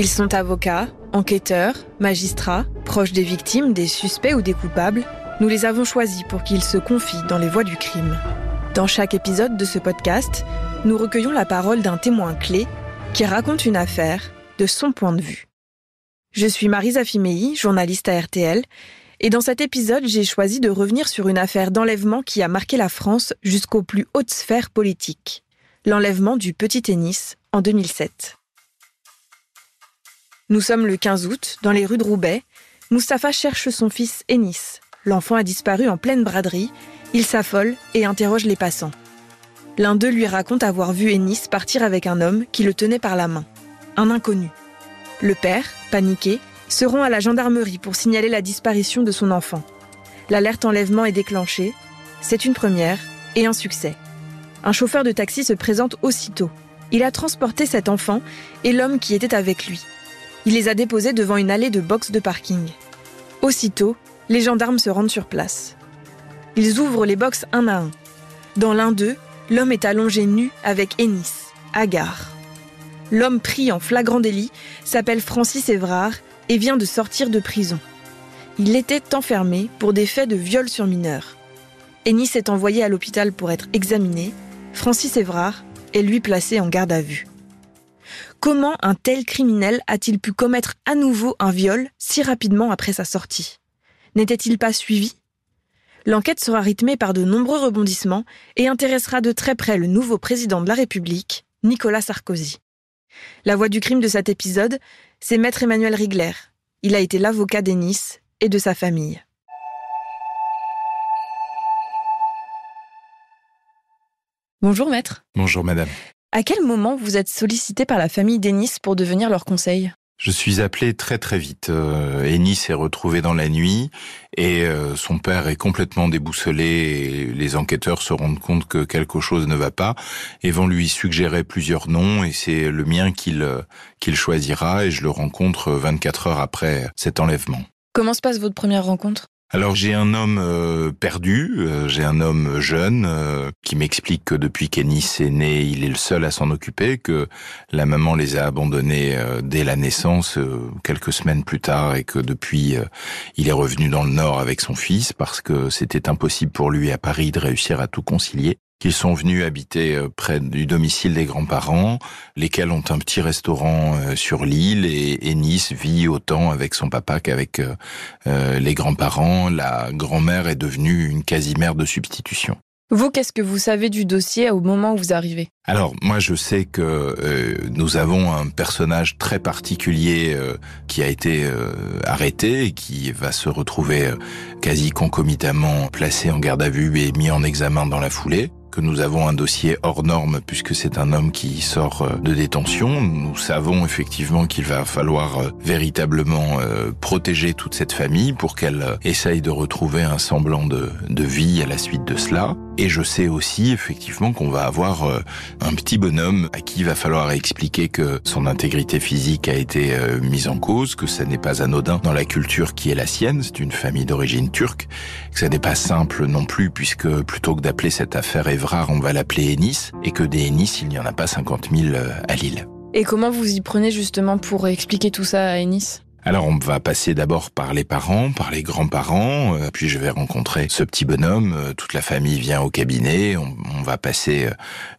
Ils sont avocats, enquêteurs, magistrats, proches des victimes, des suspects ou des coupables. Nous les avons choisis pour qu'ils se confient dans les voies du crime. Dans chaque épisode de ce podcast, nous recueillons la parole d'un témoin clé qui raconte une affaire de son point de vue. Je suis Marisa Fimei, journaliste à RTL, et dans cet épisode, j'ai choisi de revenir sur une affaire d'enlèvement qui a marqué la France jusqu'aux plus hautes sphères politiques. L'enlèvement du petit tennis en 2007. Nous sommes le 15 août, dans les rues de Roubaix. Mustapha cherche son fils Ennis. L'enfant a disparu en pleine braderie. Il s'affole et interroge les passants. L'un d'eux lui raconte avoir vu Ennis partir avec un homme qui le tenait par la main. Un inconnu. Le père, paniqué, se rend à la gendarmerie pour signaler la disparition de son enfant. L'alerte enlèvement est déclenchée. C'est une première et un succès. Un chauffeur de taxi se présente aussitôt. Il a transporté cet enfant et l'homme qui était avec lui. Il les a déposés devant une allée de box de parking. Aussitôt, les gendarmes se rendent sur place. Ils ouvrent les box un à un. Dans l'un d'eux, l'homme est allongé nu avec Ennis, hagard. L'homme pris en flagrant délit s'appelle Francis Évrard et vient de sortir de prison. Il était enfermé pour des faits de viol sur mineur. Ennis est envoyé à l'hôpital pour être examiné. Francis Évrard est lui placé en garde à vue. Comment un tel criminel a-t-il pu commettre à nouveau un viol si rapidement après sa sortie? N'était-il pas suivi? L'enquête sera rythmée par de nombreux rebondissements et intéressera de très près le nouveau président de la République, Nicolas Sarkozy. La voix du crime de cet épisode, c'est maître Emmanuel Rigler. Il a été l'avocat d'Ennis et de sa famille. Bonjour maître. Bonjour madame. À quel moment vous êtes sollicité par la famille d'Ennis pour devenir leur conseil? Je suis appelé très très vite. Euh, Ennis est retrouvé dans la nuit et euh, son père est complètement déboussolé et les enquêteurs se rendent compte que quelque chose ne va pas et vont lui suggérer plusieurs noms et c'est le mien qu'il euh, qu'il choisira et je le rencontre 24 heures après cet enlèvement. Comment se passe votre première rencontre? Alors j'ai un homme euh, perdu, euh, j'ai un homme jeune euh, qui m'explique que depuis qu'Ennis est né, il est le seul à s'en occuper, que la maman les a abandonnés dès la naissance, quelques semaines plus tard, et que depuis il est revenu dans le Nord avec son fils parce que c'était impossible pour lui à Paris de réussir à tout concilier qu'ils sont venus habiter euh, près du domicile des grands-parents, lesquels ont un petit restaurant euh, sur l'île et, Nice vit autant avec son papa qu'avec euh, les grands-parents. La grand-mère est devenue une quasi-mère de substitution. Vous, qu'est-ce que vous savez du dossier au moment où vous arrivez? Alors, moi, je sais que nous avons un personnage très particulier qui a été arrêté et qui va se retrouver quasi concomitamment placé en garde à vue et mis en examen dans la foulée que nous avons un dossier hors norme puisque c'est un homme qui sort euh, de détention. Nous savons effectivement qu'il va falloir euh, véritablement euh, protéger toute cette famille pour qu'elle essaye de retrouver un semblant de, de vie à la suite de cela. Et je sais aussi effectivement qu'on va avoir un petit bonhomme à qui il va falloir expliquer que son intégrité physique a été mise en cause, que ça n'est pas anodin dans la culture qui est la sienne, c'est une famille d'origine turque, que ça n'est pas simple non plus puisque plutôt que d'appeler cette affaire rare, on va l'appeler Ennis, et que des Ennis, il n'y en a pas 50 000 euh, à Lille. Et comment vous y prenez justement pour expliquer tout ça à Ennis alors on va passer d'abord par les parents, par les grands-parents, euh, puis je vais rencontrer ce petit bonhomme, euh, toute la famille vient au cabinet, on, va passer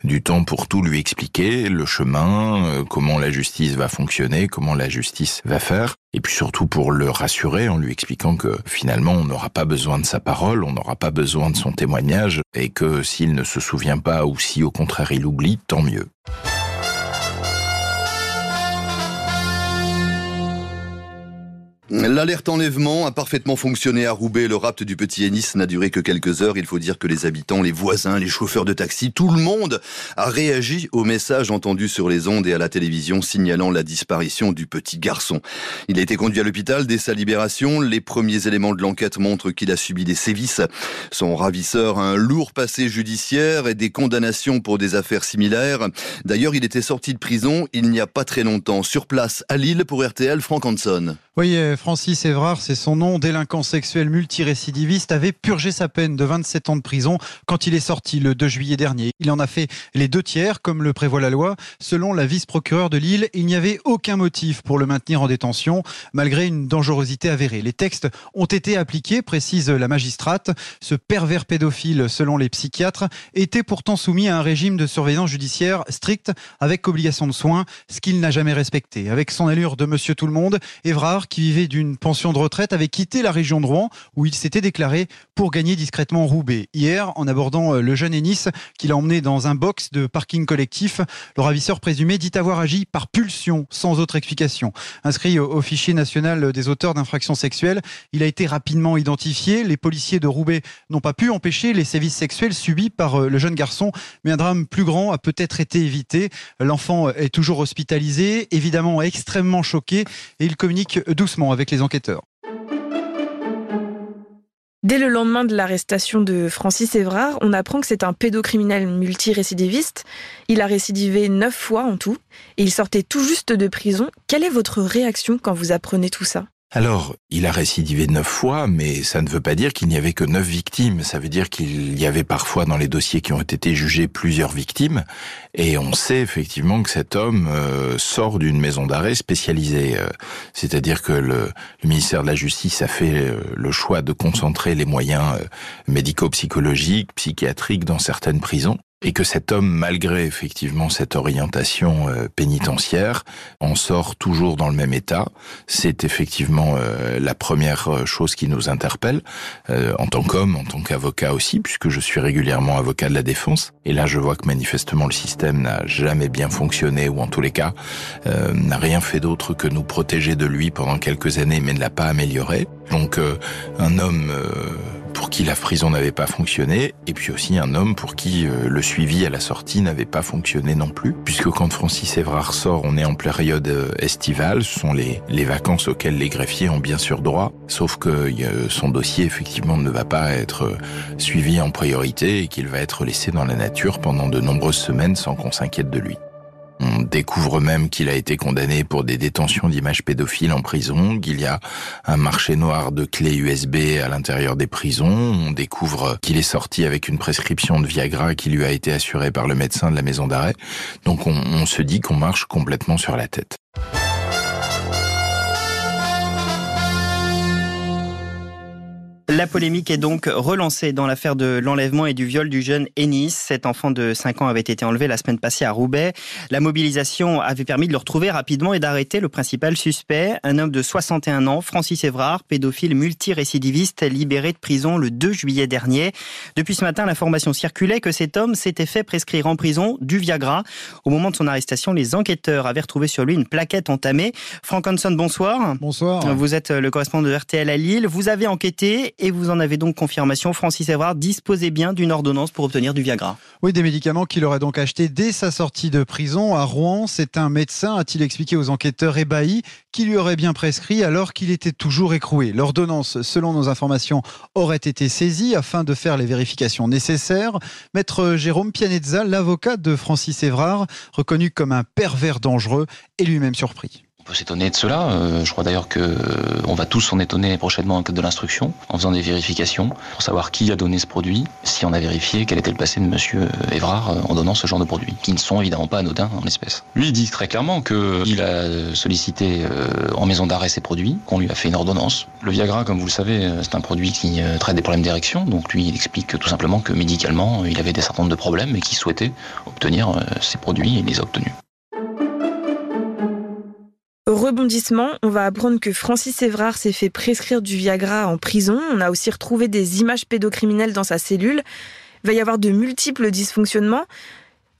du temps pour tout lui expliquer, le chemin, comment la justice va fonctionner, comment la justice va faire. Et puis surtout pour le rassurer en lui expliquant que finalement on n'aura pas besoin de sa parole, on n'aura pas besoin de son témoignage, et que s'il ne se souvient pas ou si au contraire il oublie, tant mieux. L'alerte enlèvement a parfaitement fonctionné à Roubaix. Le rapt du petit Ennis n'a duré que quelques heures. Il faut dire que les habitants, les voisins, les chauffeurs de taxi, tout le monde a réagi au message entendu sur les ondes et à la télévision signalant la disparition du petit garçon. Il a été conduit à l'hôpital dès sa libération. Les premiers éléments de l'enquête montrent qu'il a subi des sévices. Son ravisseur a un lourd passé judiciaire et des condamnations pour des affaires similaires. D'ailleurs, il était sorti de prison il n'y a pas très longtemps. Sur place, à Lille, pour RTL, Franck Hanson. Oui, Francis Évrard, c'est son nom, délinquant sexuel multirécidiviste, avait purgé sa peine de 27 ans de prison quand il est sorti le 2 juillet dernier. Il en a fait les deux tiers, comme le prévoit la loi. Selon la vice-procureure de Lille, il n'y avait aucun motif pour le maintenir en détention, malgré une dangerosité avérée. Les textes ont été appliqués, précise la magistrate. Ce pervers pédophile, selon les psychiatres, était pourtant soumis à un régime de surveillance judiciaire strict, avec obligation de soins, ce qu'il n'a jamais respecté. Avec son allure de monsieur tout le monde, Évrard qui vivait d'une pension de retraite, avait quitté la région de Rouen, où il s'était déclaré pour gagner discrètement Roubaix. Hier, en abordant euh, le jeune Ennis, qu'il a emmené dans un box de parking collectif, le ravisseur présumé dit avoir agi par pulsion, sans autre explication. Inscrit au fichier national des auteurs d'infractions sexuelles, il a été rapidement identifié. Les policiers de Roubaix n'ont pas pu empêcher les sévices sexuels subis par euh, le jeune garçon, mais un drame plus grand a peut-être été évité. L'enfant est toujours hospitalisé, évidemment extrêmement choqué, et il communique doucement avec les enquêteurs. Dès le lendemain de l'arrestation de Francis Évrard, on apprend que c'est un pédocriminel multirécidiviste. Il a récidivé neuf fois en tout et il sortait tout juste de prison. Quelle est votre réaction quand vous apprenez tout ça? Alors, il a récidivé neuf fois, mais ça ne veut pas dire qu'il n'y avait que neuf victimes. Ça veut dire qu'il y avait parfois dans les dossiers qui ont été jugés plusieurs victimes. Et on sait effectivement que cet homme euh, sort d'une maison d'arrêt spécialisée. Euh, c'est-à-dire que le, ministère de la Justice a fait euh, le choix de concentrer les moyens médico-psychologiques, psychiatriques dans certaines prisons et que cet homme, malgré effectivement cette orientation euh, pénitentiaire, en sort toujours dans le même état. C'est effectivement euh, la première euh, chose qui nous interpelle en tant qu'homme, en tant qu'avocat aussi, puisque je suis régulièrement avocat de la défense. Et là, je vois que manifestement le système n'a jamais bien fonctionné, ou en tous les cas n'a rien fait d'autre que nous protéger de lui pendant quelques années, mais ne l'a pas amélioré. Donc, un homme pour qui la prison n'avait pas fonctionné, et puis aussi un homme pour qui euh, le suivi à la sortie n'avait pas fonctionné non plus, puisque quand Francis Évrard sort, on est en période euh, estivale, ce sont les, vacances auxquelles les greffiers ont bien sûr droit, sauf que son dossier effectivement ne va pas être euh, suivi en priorité et qu'il va être laissé dans la nature pendant de nombreuses semaines sans qu'on s'inquiète de lui. On découvre même qu'il a été condamné pour des détentions d'images pédophiles en prison, qu'il y a un marché noir de clés USB à l'intérieur des prisons. On découvre qu'il est sorti avec une prescription de Viagra qui lui a été assurée par le médecin de la maison d'arrêt. Donc on, se dit qu'on marche complètement sur la tête. La polémique est donc relancée dans l'affaire de l'enlèvement et du viol du jeune Ennis. Cet enfant de 5 ans avait été enlevé la semaine passée à Roubaix. La mobilisation avait permis de le retrouver rapidement et d'arrêter le principal suspect, un homme de 61 ans, Francis Évrard, pédophile multirécidiviste, libéré de prison le 2 juillet dernier. Depuis ce matin, l'information circulait que cet homme s'était fait prescrire en prison du Viagra. Au moment de son arrestation, les enquêteurs avaient retrouvé sur lui une plaquette entamée. Frank Hanson, bonsoir. Bonsoir. Vous êtes le correspondant de RTL à Lille. Vous avez enquêté et vous en avez donc confirmation. Francis Evrard disposait bien d'une ordonnance pour obtenir du Viagra. Oui, des médicaments qu'il aurait donc achetés dès sa sortie de prison à Rouen. C'est un médecin, a-t-il expliqué aux enquêteurs ébahis, qui lui aurait bien prescrit alors qu'il était toujours écroué. L'ordonnance, selon nos informations, aurait été saisie afin de faire les vérifications nécessaires. Maître Jérôme Pianezza, l'avocat de Francis Evrard, reconnu comme un pervers dangereux, est lui-même surpris peut s'étonner de cela. Euh, je crois d'ailleurs que euh, on va tous s'en étonner prochainement en cas de l'instruction, en faisant des vérifications pour savoir qui a donné ce produit, si on a vérifié quel était le passé de Monsieur euh, Évrard en donnant ce genre de produits, qui ne sont évidemment pas anodins en espèces. Lui il dit très clairement qu'il a sollicité en maison d'arrêt ces produits, qu'on lui a fait une ordonnance. Le Viagra, comme vous le savez, c'est un produit qui traite des problèmes d'érection, donc lui il explique tout simplement que médicalement il avait des certain nombre de problèmes et qu'il souhaitait obtenir ces produits et il les a obtenus. Rebondissement, on va apprendre que Francis Évrard s'est fait prescrire du Viagra en prison. On a aussi retrouvé des images pédocriminelles dans sa cellule. Il va y avoir de multiples dysfonctionnements.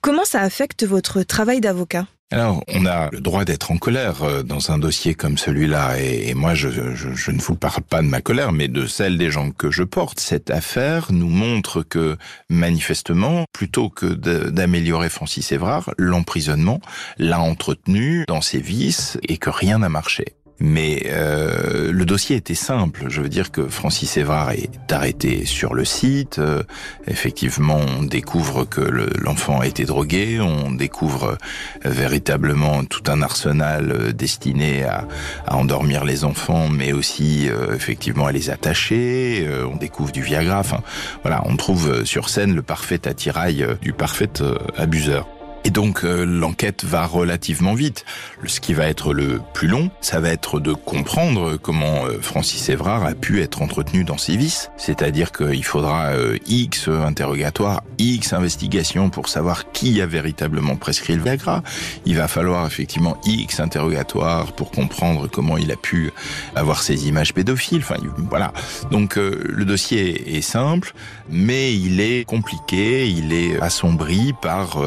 Comment ça affecte votre travail d'avocat? Alors, on a le droit d'être en colère euh, dans un dossier comme celui-là, et, moi, je, je, ne vous parle pas de ma colère, mais de celle des gens que je porte. Cette affaire nous montre que, manifestement, plutôt que d'améliorer Francis Évrard, l'emprisonnement l'a entretenu dans ses vices et que rien n'a marché. Mais euh, le dossier était simple. Je veux dire que Francis Évrard est arrêté sur le site. Euh, effectivement, on découvre que l'enfant a été drogué. On découvre euh, véritablement tout un arsenal euh, destiné à, à, endormir les enfants, mais aussi effectivement à les attacher. on découvre du Viagra. Enfin, voilà, on trouve sur scène le parfait attirail du parfait abuseur. Et donc euh, l'enquête va relativement vite. Ce qui va être le plus long, ça va être de comprendre comment euh, Francis Évrard a pu être entretenu dans ses vices. C'est-à-dire qu'il faudra euh, X interrogatoires, X investigations pour savoir qui a véritablement prescrit le Viagra. Il va falloir effectivement X interrogatoires pour comprendre comment il a pu avoir ces images pédophiles. Enfin voilà. Donc le dossier est simple, mais il est compliqué, il est assombri par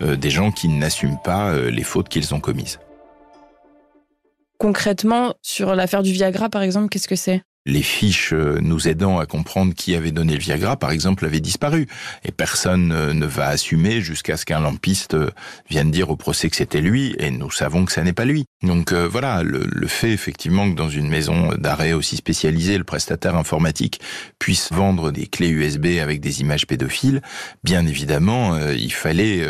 des gens qui n'assument pas euh, les fautes qu'ils ont commises. Concrètement, sur l'affaire du Viagra, par exemple, qu'est-ce que c'est? Les fiches euh, nous aidant à comprendre qui avait donné le Viagra, par exemple, avaient disparu. Et personne euh, ne va assumer jusqu'à ce qu'un lampiste vienne dire au procès que c'était lui, et nous savons que ça n'est pas lui. Donc voilà, le, le, fait effectivement que dans une maison d'arrêt aussi spécialisée, le prestataire informatique puisse vendre des clés USB avec des images pédophiles, bien évidemment, il fallait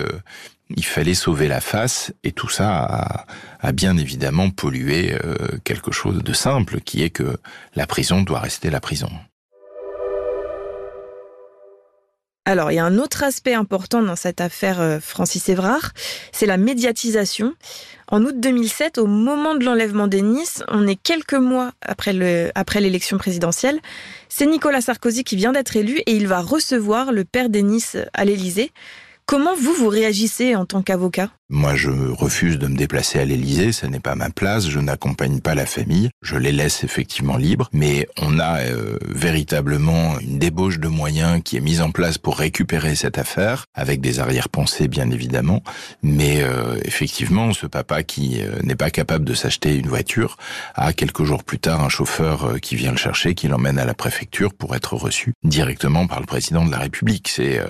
il fallait sauver la face et tout ça a, bien évidemment pollué euh, quelque chose de simple qui est que la prison doit rester la prison. Alors, il y a un autre aspect important dans cette affaire euh, Francis Évrard, c'est la médiatisation. En août 2007, au moment de l'enlèvement d'Ennis, on est quelques mois après l'élection présidentielle, c'est Nicolas Sarkozy qui vient d'être élu et il va recevoir le père d'Ennis à l'Élysée. Comment vous, vous réagissez en tant qu'avocat? Moi, je refuse de me déplacer à l'Élysée, ça n'est pas ma place, je n'accompagne pas la famille, je les laisse effectivement libres, mais on a euh, véritablement une débauche de moyens qui est mise en place pour récupérer cette affaire, avec des arrière-pensées bien évidemment, mais euh, effectivement, ce papa qui euh, n'est pas capable de s'acheter une voiture a quelques jours plus tard un chauffeur qui vient le chercher, qui l'emmène à la préfecture pour être reçu directement par le président de la République. C'est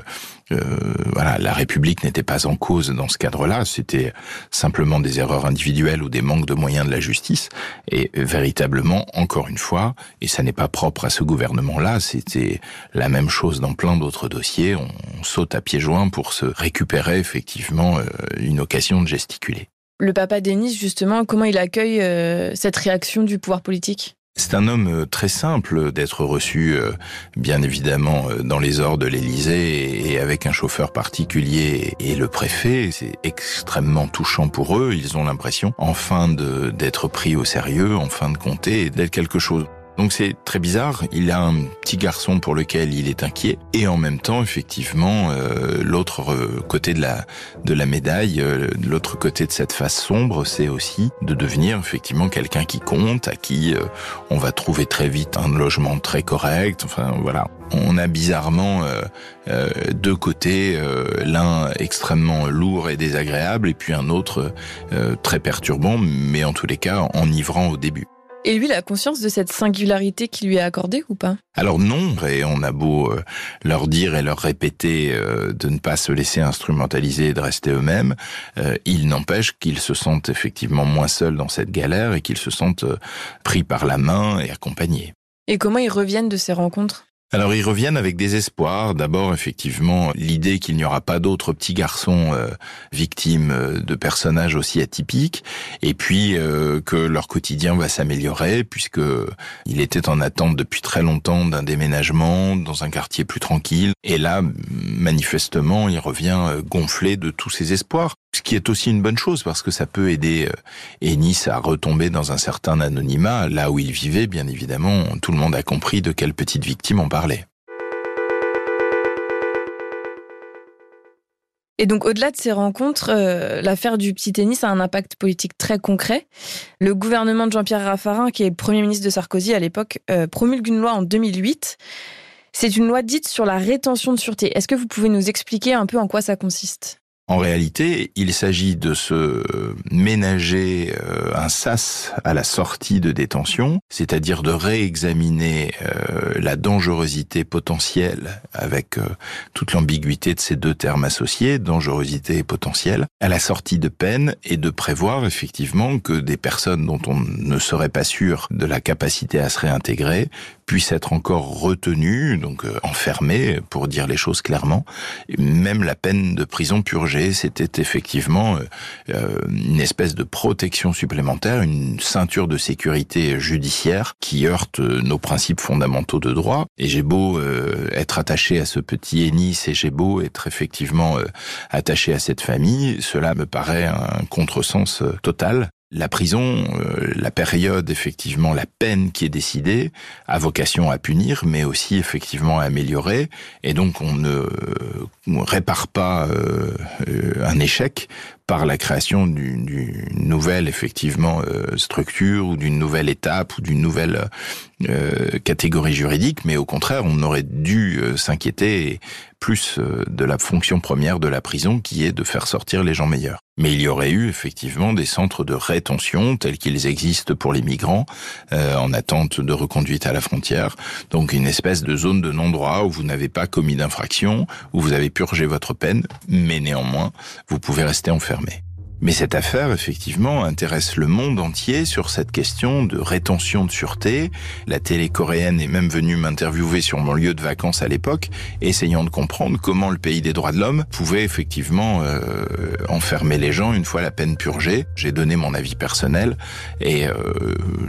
voilà, la République n'était pas en cause dans ce cadre-là c'était simplement des erreurs individuelles ou des manques de moyens de la justice. Et véritablement, encore une fois, et ça n'est pas propre à ce gouvernement-là, c'était la même chose dans plein d'autres dossiers, on, saute à pieds joints pour se récupérer effectivement euh, une occasion de gesticuler. Le papa Denis, justement, comment il accueille euh, cette réaction du pouvoir politique? C'est un homme euh, très simple d'être reçu, euh, bien évidemment, euh, dans les ors de l'Élysée et avec un chauffeur particulier et le préfet. C'est extrêmement touchant pour eux. Ils ont l'impression, enfin, d'être pris au sérieux, enfin de compter et d'être quelque chose. Donc c'est très bizarre. Il a un petit garçon pour lequel il est inquiet et en même temps, effectivement, euh, l'autre euh, côté de la de la médaille, euh, l'autre côté de cette face sombre, c'est aussi de devenir effectivement quelqu'un qui compte, à qui on va trouver très vite un logement très correct. Enfin voilà, on a bizarrement deux côtés, l'un extrêmement lourd et désagréable et puis un autre très perturbant, mais en tous les cas enivrant au début. Et lui, il a conscience de cette singularité qui lui est accordée ou pas? Alors non, et on a beau euh, leur dire et leur répéter euh, de ne pas se laisser instrumentaliser et de rester eux-mêmes, euh, il n'empêche qu'ils se sentent effectivement moins seuls dans cette galère et qu'ils se sentent pris par la main et accompagnés. Et comment ils reviennent de ces rencontres? Alors ils reviennent avec des espoirs. D'abord, effectivement, l'idée qu'il n'y aura pas d'autres petits garçons euh, victimes euh, de personnages aussi atypiques, et puis euh, que leur quotidien va s'améliorer puisque il était en attente depuis très longtemps d'un déménagement dans un quartier plus tranquille. Et là, manifestement, il revient gonflé de tous ses espoirs. Ce qui est aussi une bonne chose parce que ça peut aider Ennis à retomber dans un certain anonymat. Là où il vivait, bien évidemment, tout le monde a compris de quelle petite victime on parlait. Et donc, au-delà de ces rencontres, euh, l'affaire du petit tennis a un impact politique très concret. Le gouvernement de Jean-Pierre Raffarin, qui est Premier ministre de Sarkozy à l'époque, euh, promulgue une loi en 2008. C'est une loi dite sur la rétention de sûreté. Est-ce que vous pouvez nous expliquer un peu en quoi ça consiste? En réalité, il s'agit de se ménager euh, un sas à la sortie de détention, c'est-à-dire de réexaminer euh, la dangerosité potentielle avec euh, toute l'ambiguïté de ces deux termes associés, dangerosité et potentielle, à la sortie de peine et de prévoir effectivement que des personnes dont on ne serait pas sûr de la capacité à se réintégrer puissent être encore retenues, donc enfermées, pour dire les choses clairement, même la peine de prison purgée c'était effectivement euh, euh, une espèce de protection supplémentaire, une ceinture de sécurité judiciaire qui heurte euh, nos principes fondamentaux de droit. Et j'ai beau être attaché à ce petit Ennis et j'ai beau être effectivement attaché à cette famille, cela me paraît un contresens total. La prison, la période, effectivement, la peine qui est décidée, a vocation à punir, mais aussi effectivement à améliorer. Et donc on ne répare pas euh, un échec par la création d'une nouvelle effectivement euh, structure ou d'une nouvelle étape ou d'une nouvelle euh, catégorie juridique, mais au contraire, on aurait dû s'inquiéter plus de la fonction première de la prison qui est de faire sortir les gens meilleurs. Mais il y aurait eu effectivement des centres de rétention tels qu'ils existent pour les migrants en attente de reconduite à la frontière. Donc une espèce de zone de non-droit où vous n'avez pas commis d'infraction, où vous avez purgé votre peine, mais néanmoins, vous pouvez rester enfermé. Mais cette affaire, effectivement, intéresse le monde entier sur cette question de rétention de sûreté. La télé coréenne est même venue m'interviewer sur mon lieu de vacances à l'époque, essayant de comprendre comment le pays des droits de l'homme pouvait effectivement euh, enfermer les gens une fois la peine purgée. J'ai donné mon avis personnel et euh,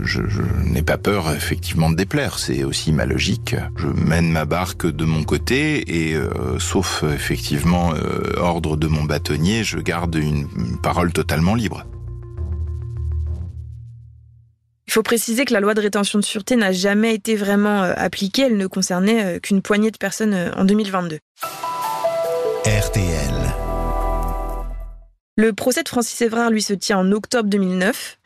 je, je n'ai pas peur effectivement de déplaire. C'est aussi ma logique. Je mène ma barque de mon côté et euh, sauf effectivement ordre de mon bâtonnier, je garde une parole totalement libre. Il faut préciser que la loi de rétention de sûreté n'a jamais été vraiment euh, appliquée, elle ne concernait euh, qu'une poignée de personnes euh, en 2022. RTL. Le procès de Francis Évrard, lui, se tient en octobre 2009.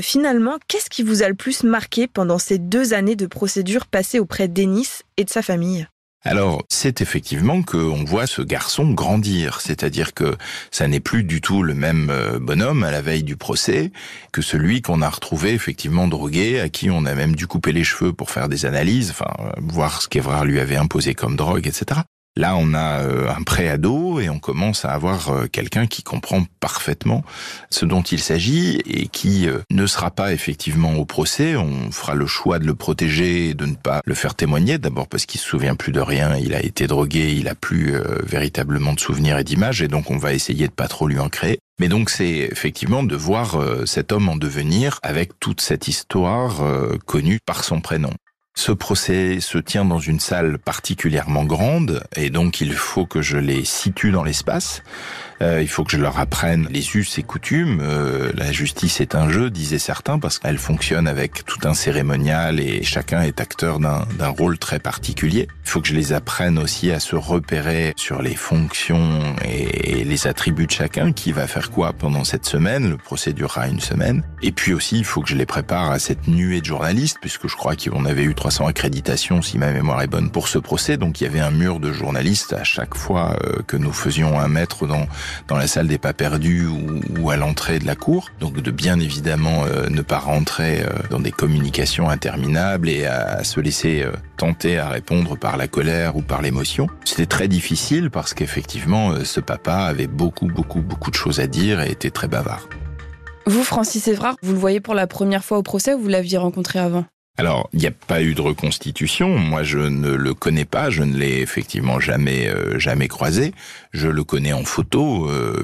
finalement, qu'est-ce qui vous a le plus marqué pendant ces deux années de procédure passées auprès d'Ennis et de sa famille? Alors, c'est effectivement qu'on voit ce garçon grandir, c'est-à-dire que ça n'est plus du tout le même euh, bonhomme à la veille du procès que celui qu'on a retrouvé effectivement drogué, à qui on a même dû couper les cheveux pour faire des analyses, enfin, voir ce qu'Evrard lui avait imposé comme drogue, etc. Là, on a euh, un pré-ado et on commence à avoir euh, quelqu'un qui comprend parfaitement ce dont il s'agit et qui euh, ne sera pas effectivement au procès. On fera le choix de le protéger et de ne pas le faire témoigner. D'abord parce qu'il se souvient plus de rien, il a été drogué, il a plus véritablement de souvenirs et d'images et donc on va essayer de pas trop lui en créer. Mais donc c'est effectivement de voir cet homme en devenir avec toute cette histoire connue par son prénom. Ce procès se tient dans une salle particulièrement grande et donc il faut que je les situe dans l'espace. Euh, il faut que je leur apprenne les us et coutumes. Euh, la justice est un jeu, disaient certains, parce qu'elle fonctionne avec tout un cérémonial et chacun est acteur d'un rôle très particulier. Il faut que je les apprenne aussi à se repérer sur les fonctions et, les attributs de chacun, qui va faire quoi pendant cette semaine? Le procès durera une semaine. Et puis aussi, il faut que je les prépare à cette nuée de journalistes, puisque je crois qu'on avait eu 300 accréditations, si ma mémoire est bonne, pour ce procès. Donc il y avait un mur de journalistes à chaque fois euh, que nous faisions un mètre dans dans la salle des pas perdus ou, à l'entrée de la cour. Donc de bien évidemment euh, ne pas rentrer euh, dans des communications interminables et à, se laisser euh, tenter à répondre par la colère ou par l'émotion. C'était très difficile parce qu'effectivement ce papa avait beaucoup beaucoup beaucoup de choses à dire et était très bavard. Vous, Francis Évrard, vous le voyez pour la première fois au procès ou vous l'aviez rencontré avant? Alors, il n'y a pas eu de reconstitution. Moi, je ne le connais pas. Je ne l'ai effectivement jamais euh, jamais croisé. Je le connais en photo, euh,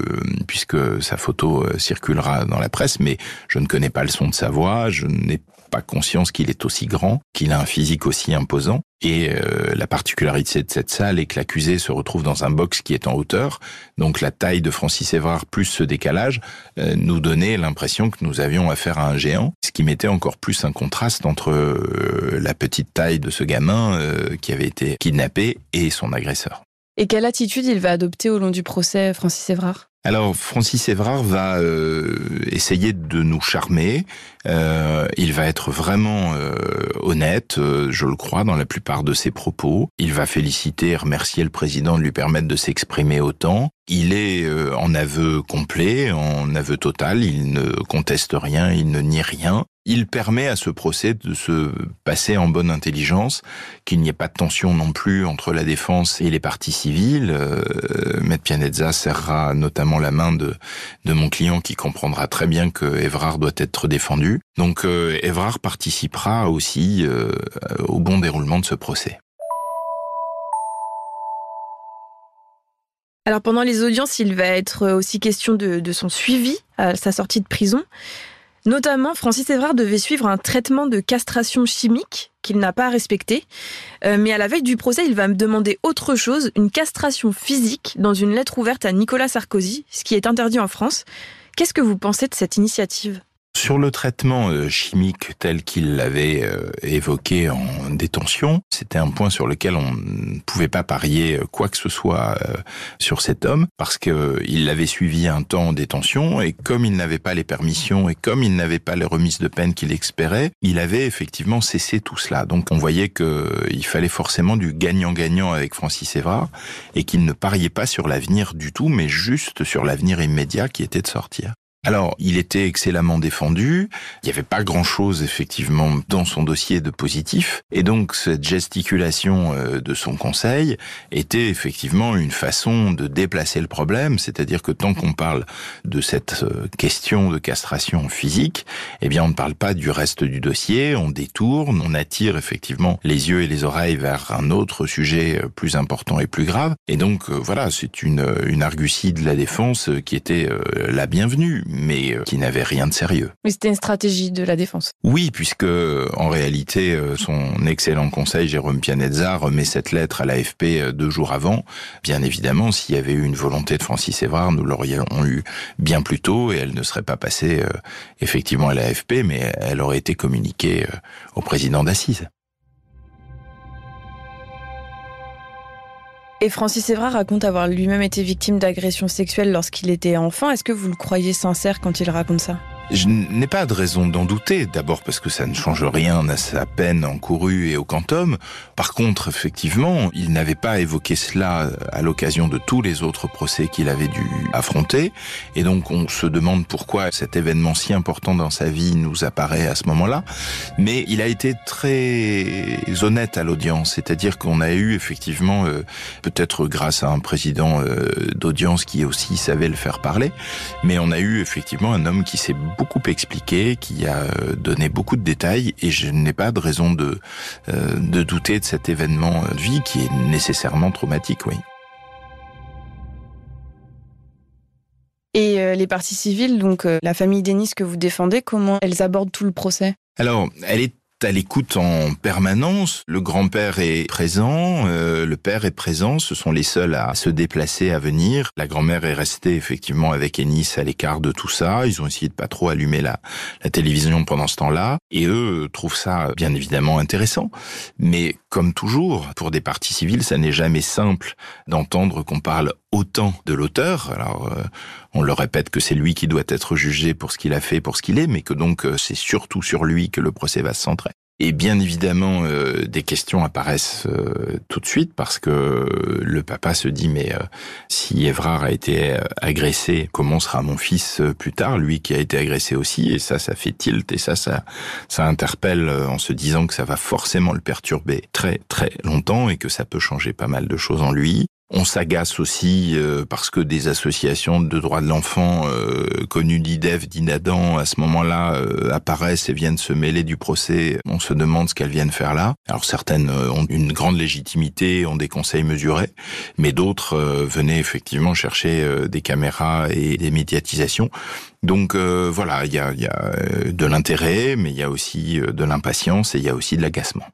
puisque sa photo euh, circulera dans la presse, mais je ne connais pas le son de sa voix. Je n'ai conscience qu'il est aussi grand, qu'il a un physique aussi imposant. Et euh, la particularité de cette salle est que l'accusé se retrouve dans un box qui est en hauteur. Donc la taille de Francis Évrard plus ce décalage euh, nous donnait l'impression que nous avions affaire à un géant, ce qui mettait encore plus un contraste entre euh, la petite taille de ce gamin qui avait été kidnappé et son agresseur. Et quelle attitude il va adopter au long du procès, Francis Évrard? Alors Francis Évrard va euh, essayer de nous charmer. Euh, il va être vraiment euh, honnête, je le crois, dans la plupart de ses propos. Il va féliciter et remercier le président de lui permettre de s'exprimer autant. Il est en aveu complet, en aveu total. Il ne conteste rien, il ne nie rien. Il permet à ce procès de se passer en bonne intelligence, qu'il n'y ait pas de tension non plus entre la défense et les parties civiles. Euh, Maître Pianezza serrera notamment la main de, mon client qui comprendra très bien que Évrard doit être défendu. Donc euh, Évrard participera aussi euh, au bon déroulement de ce procès. Alors pendant les audiences, il va être aussi question de, de son suivi à sa sortie de prison. Notamment, Francis Évrard devait suivre un traitement de castration chimique qu'il n'a pas respecté. Euh, mais à la veille du procès, il va me demander autre chose, une castration physique dans une lettre ouverte à Nicolas Sarkozy, ce qui est interdit en France. Qu'est-ce que vous pensez de cette initiative? Sur le traitement euh, chimique tel qu'il l'avait euh, évoqué en détention, c'était un point sur lequel on ne pouvait pas parier euh, quoi que ce soit sur cet homme parce qu'il l'avait suivi un temps en détention et comme il n'avait pas les permissions et comme il n'avait pas les remises de peine qu'il espérait, il avait effectivement cessé tout cela. Donc on voyait qu'il fallait forcément du gagnant-gagnant avec Francis Évrard et qu'il ne pariait pas sur l'avenir du tout, mais juste sur l'avenir immédiat qui était de sortir. Alors, il était excellemment défendu. Il n'y avait pas grand-chose, effectivement, dans son dossier de positif. Et donc, cette gesticulation euh, de son conseil était effectivement une façon de déplacer le problème. C'est-à-dire que tant qu'on parle de cette euh, question de castration physique, eh bien, on ne parle pas du reste du dossier. On détourne, on attire effectivement les yeux et les oreilles vers un autre sujet euh, plus important et plus grave. Et donc, voilà, c'est une, une argutie de la défense qui était la bienvenue mais euh, qui n'avait rien de sérieux. Mais c'était une stratégie de la défense. Oui, puisque en réalité, euh, son excellent conseil, Jérôme Pianezza, remet cette lettre à l'AFP euh, deux jours avant. Bien évidemment, s'il y avait eu une volonté de Francis Évrard, nous l'aurions eu bien plus tôt et elle ne serait pas passée effectivement à l'AFP, mais elle aurait été communiquée au président d'Assise. Et Francis Évrard raconte avoir lui-même été victime d'agressions sexuelles lorsqu'il était enfant. Est-ce que vous le croyez sincère quand il raconte ça? Je n'ai pas de raison d'en douter, d'abord parce que ça ne change rien à sa peine encourue et au quantum. Par contre, effectivement, il n'avait pas évoqué cela à l'occasion de tous les autres procès qu'il avait dû affronter. Et donc on se demande pourquoi cet événement si important dans sa vie nous apparaît à ce moment-là. Mais il a été très honnête à l'audience, c'est-à-dire qu'on a eu effectivement, euh, peut-être grâce à un président euh, d'audience qui aussi savait le faire parler, mais on a eu effectivement un homme qui s'est beaucoup expliqué, qui a euh, donné beaucoup de détails et je n'ai pas de raison de, euh, de douter de cet événement de vie qui est nécessairement traumatique, oui. Et euh, les parties civiles, donc la famille Denis que vous défendez, comment elles abordent tout le procès? Alors, elle est à l'écoute en permanence. Le grand-père est présent, euh, le père est présent, ce sont les seuls à se déplacer, à venir. La grand-mère est restée effectivement avec Ennis à l'écart de tout ça. Ils ont essayé de pas trop allumer la, la télévision pendant ce temps-là. Et eux trouvent ça bien évidemment intéressant. Mais comme toujours, pour des parties civiles, ça n'est jamais simple d'entendre qu'on parle autant de l'auteur. Alors, euh, on le répète que c'est lui qui doit être jugé pour ce qu'il a fait, pour ce qu'il est, mais que donc euh, c'est surtout sur lui que le procès va se centrer. Et bien évidemment, euh, des questions apparaissent euh, tout de suite parce que le papa se dit mais si Évrard a été agressé, comment sera mon fils plus tard, lui qui a été agressé aussi Et ça, ça fait tilt et ça, ça, ça interpelle en se disant que ça va forcément le perturber très très longtemps et que ça peut changer pas mal de choses en lui. On s'agace aussi euh, parce que des associations de droits de l'enfant euh, connues d'IDEF, d'INADAN, à ce moment-là euh, apparaissent et viennent se mêler du procès. On se demande ce qu'elles viennent faire là. Alors certaines ont une grande légitimité, ont des conseils mesurés, mais d'autres venaient effectivement chercher des caméras et des médiatisations. Donc voilà, il y a, y a de l'intérêt, mais il y a aussi de l'impatience et il y a aussi de l'agacement.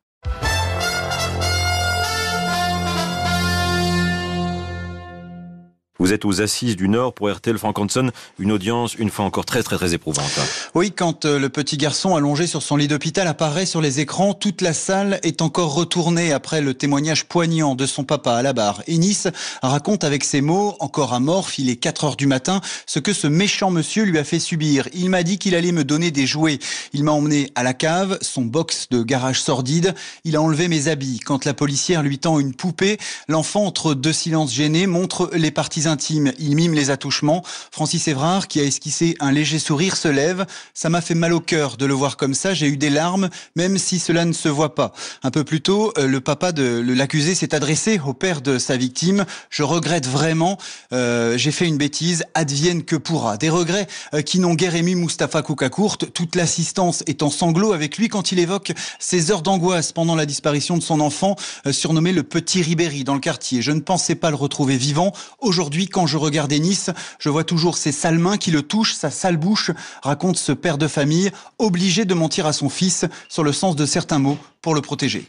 Vous êtes aux Assises du Nord pour RTL Frank Hanson, une audience une fois encore très très très éprouvante. Oui, quand euh, le petit garçon allongé sur son lit d'hôpital apparaît sur les écrans, toute la salle est encore retournée après le témoignage poignant de son papa à la barre. Ennis raconte avec ses mots, encore amorphe, il est 4 heures du matin, ce que ce méchant monsieur lui a fait subir. Il m'a dit qu'il allait me donner des jouets. Il m'a emmené à la cave, son box de garage sordide. Il a enlevé mes habits. Quand la policière lui tend une poupée, l'enfant, entre deux silences gênés, montre les parties Il mime les attouchements. Francis Évrard, qui a esquissé un léger sourire, se lève. Ça m'a fait mal au cœur de le voir comme ça. J'ai eu des larmes, même si cela ne se voit pas. Un peu plus tôt, euh, le papa de l'accusé s'est adressé au père de sa victime. Je regrette vraiment. Euh, J'ai fait une bêtise. Advienne que pourra. Des regrets euh, qui n'ont guère ému Mustapha Koukakourt. Toute l'assistance est en sanglots avec lui quand il évoque ses heures d'angoisse pendant la disparition de son enfant, surnommé le petit Ribéry dans le quartier. Je ne pensais pas le retrouver vivant. Aujourd'hui, quand je regardais Nice, je vois toujours ses sales mains qui le touchent, sa sale bouche, raconte ce père de famille, obligé de mentir à son fils sur le sens de certains mots pour le protéger.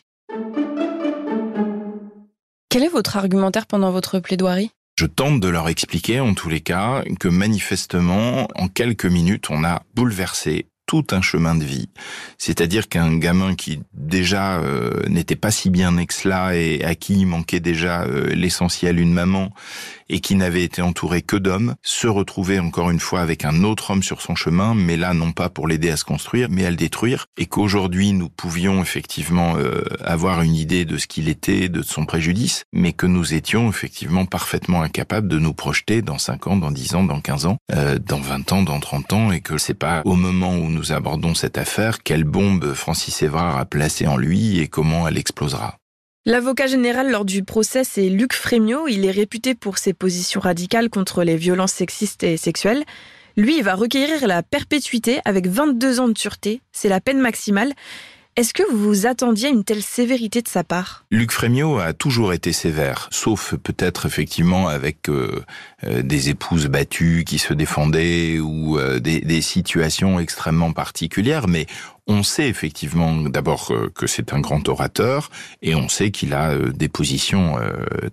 Quel est votre argumentaire pendant votre plaidoirie? Je tente de leur expliquer, en tous les cas, que manifestement, en quelques minutes, on a bouleversé tout un chemin de vie. C'est-à-dire qu'un gamin qui déjà euh, n'était pas si bien né que cela et à qui il manquait déjà euh, l'essentiel, une maman, et qui n'avait été entouré que d'hommes, se retrouvait encore une fois avec un autre homme sur son chemin, mais là non pas pour l'aider à se construire, mais à le détruire, et qu'aujourd'hui nous pouvions effectivement euh, avoir une idée de ce qu'il était, de son préjudice, mais que nous étions effectivement parfaitement incapables de nous projeter dans 5 ans, dans 10 ans, dans 15 ans, euh, dans 20 ans, dans 30 ans, et que c'est pas au moment où nous abordons cette affaire quelle bombe Francis Évrard a placée en lui et comment elle explosera. L'avocat général lors du procès, c'est Luc Frémiot. Il est réputé pour ses positions radicales contre les violences sexistes et sexuelles. Lui, il va requérir la perpétuité avec 22 ans de sûreté. C'est la peine maximale. Est-ce que vous vous attendiez à une telle sévérité de sa part? Luc Frémiot a toujours été sévère, sauf peut-être effectivement avec euh, euh, des épouses battues qui se défendaient ou euh, des, situations extrêmement particulières, mais on sait effectivement d'abord que c'est un grand orateur et on sait qu'il a des positions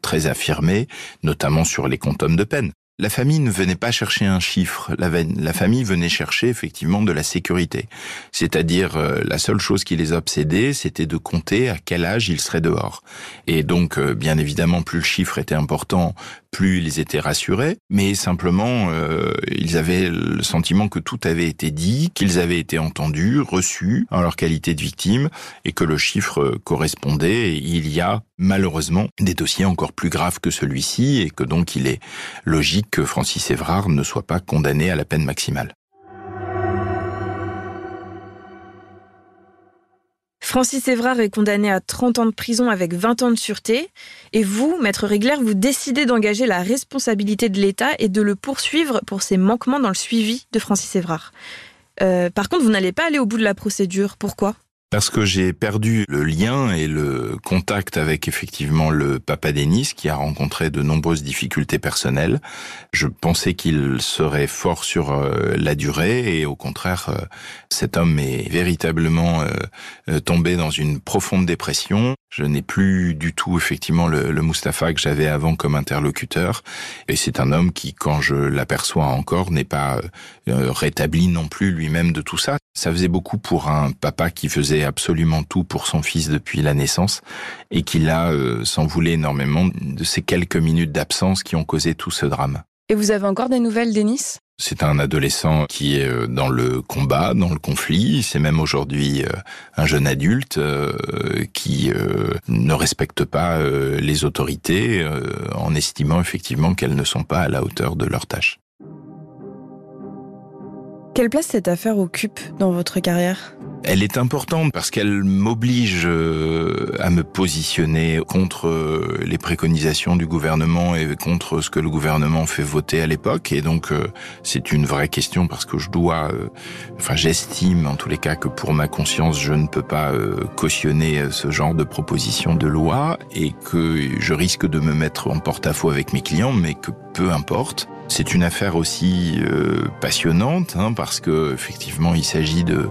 très affirmées, notamment sur les quantums de peine la famille ne venait pas chercher un chiffre, la, famille venait chercher effectivement de la sécurité. C'est-à-dire euh, la seule chose qui les obsédait, c'était de compter à quel âge ils seraient dehors. Et donc, euh, bien évidemment, plus le chiffre était important, plus ils étaient rassurés, mais simplement euh, ils avaient le sentiment que tout avait été dit, qu'ils avaient été entendus, reçus en leur qualité de victime, et que le chiffre correspondait. il y a malheureusement des dossiers encore plus graves que celui-ci, et que donc il est logique que Francis Évrard ne soit pas condamné à la peine maximale. Francis Évrard est condamné à 30 ans de prison avec 20 ans de sûreté. Et vous, maître Régler, vous décidez d'engager la responsabilité de l'État et de le poursuivre pour ses manquements dans le suivi de Francis Évrard. Euh, par contre, vous n'allez pas aller au bout de la procédure. Pourquoi? Parce que j'ai perdu le lien et le contact avec effectivement le papa Denis qui a rencontré de nombreuses difficultés personnelles. Je pensais qu'il serait fort sur euh, la durée et au contraire, euh, cet homme est véritablement euh, tombé dans une profonde dépression. Je n'ai plus du tout effectivement le, le Mustapha que j'avais avant comme interlocuteur et c'est un homme qui, quand je l'aperçois encore, n'est pas rétabli non plus lui-même de tout ça. Ça faisait beaucoup pour un papa qui faisait absolument tout pour son fils depuis la naissance et qui là euh, s'en voulait énormément de ces quelques minutes d'absence qui ont causé tout ce drame. Et vous avez encore des nouvelles, Denis? C'est un adolescent qui est euh, dans le combat, dans le conflit. C'est même aujourd'hui euh, un jeune adulte qui ne respecte pas les autorités en estimant effectivement qu'elles ne sont pas à la hauteur de leurs tâches. Quelle place cette affaire occupe dans votre carrière? Elle est importante parce qu'elle m'oblige euh, à me positionner contre euh, les préconisations du gouvernement et contre ce que le gouvernement fait voter à l'époque. Et donc, euh, c'est une vraie question parce que je dois, enfin, j'estime en tous les cas que pour ma conscience, je ne peux pas cautionner ce genre de proposition de loi et que je risque de me mettre en porte-à-faux avec mes clients, mais que peu importe. C'est une affaire aussi passionnante hein, parce que effectivement, il s'agit de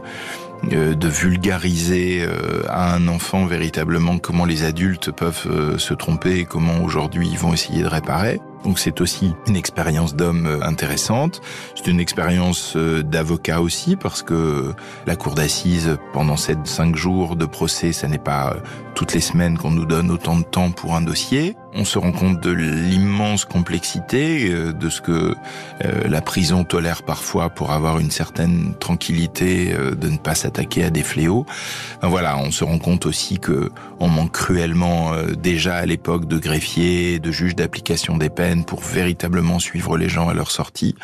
euh, vulgariser euh, à un enfant véritablement comment les adultes peuvent euh, se tromper et comment aujourd'hui ils vont essayer de réparer. Donc c'est aussi une expérience d'homme euh, intéressante. C'est une expérience euh, d'avocat aussi parce que la cour d'assises pendant ces cinq jours de procès, ça n'est pas euh, toutes les semaines qu'on nous donne autant de temps pour un dossier. On se rend compte de l'immense complexité de ce que la prison tolère parfois pour avoir une certaine tranquillité de ne pas s'attaquer à des fléaux. voilà, on se rend compte aussi que on manque cruellement déjà à l'époque de greffiers, de juges d'application des peines pour véritablement suivre les gens à leur sortie.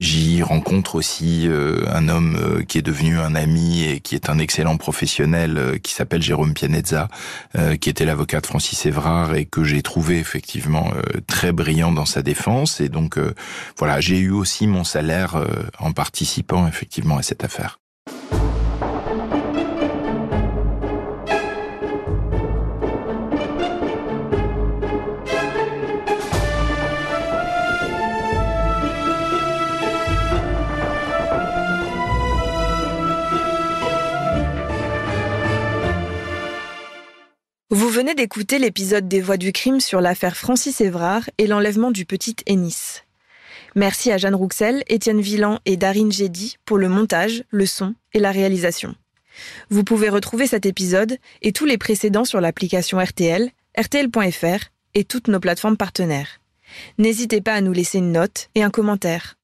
J'y rencontre aussi euh, un homme euh, qui est devenu un ami et qui est un excellent professionnel euh, qui s'appelle Jérôme Pianezza, qui était l'avocat de Francis Évrard et que j'ai trouvé effectivement très brillant dans sa défense. Et donc voilà, j'ai eu aussi mon salaire en participant effectivement à cette affaire. Vous venez d'écouter l'épisode des Voix du crime sur l'affaire Francis Évrard et l'enlèvement du petit Ennis. Merci à Jeanne Rouxel, Étienne Villan et Darine Gédy pour le montage, le son et la réalisation. Vous pouvez retrouver cet épisode et tous les précédents sur l'application RTL, rtl.fr et toutes nos plateformes partenaires. N'hésitez pas à nous laisser une note et un commentaire.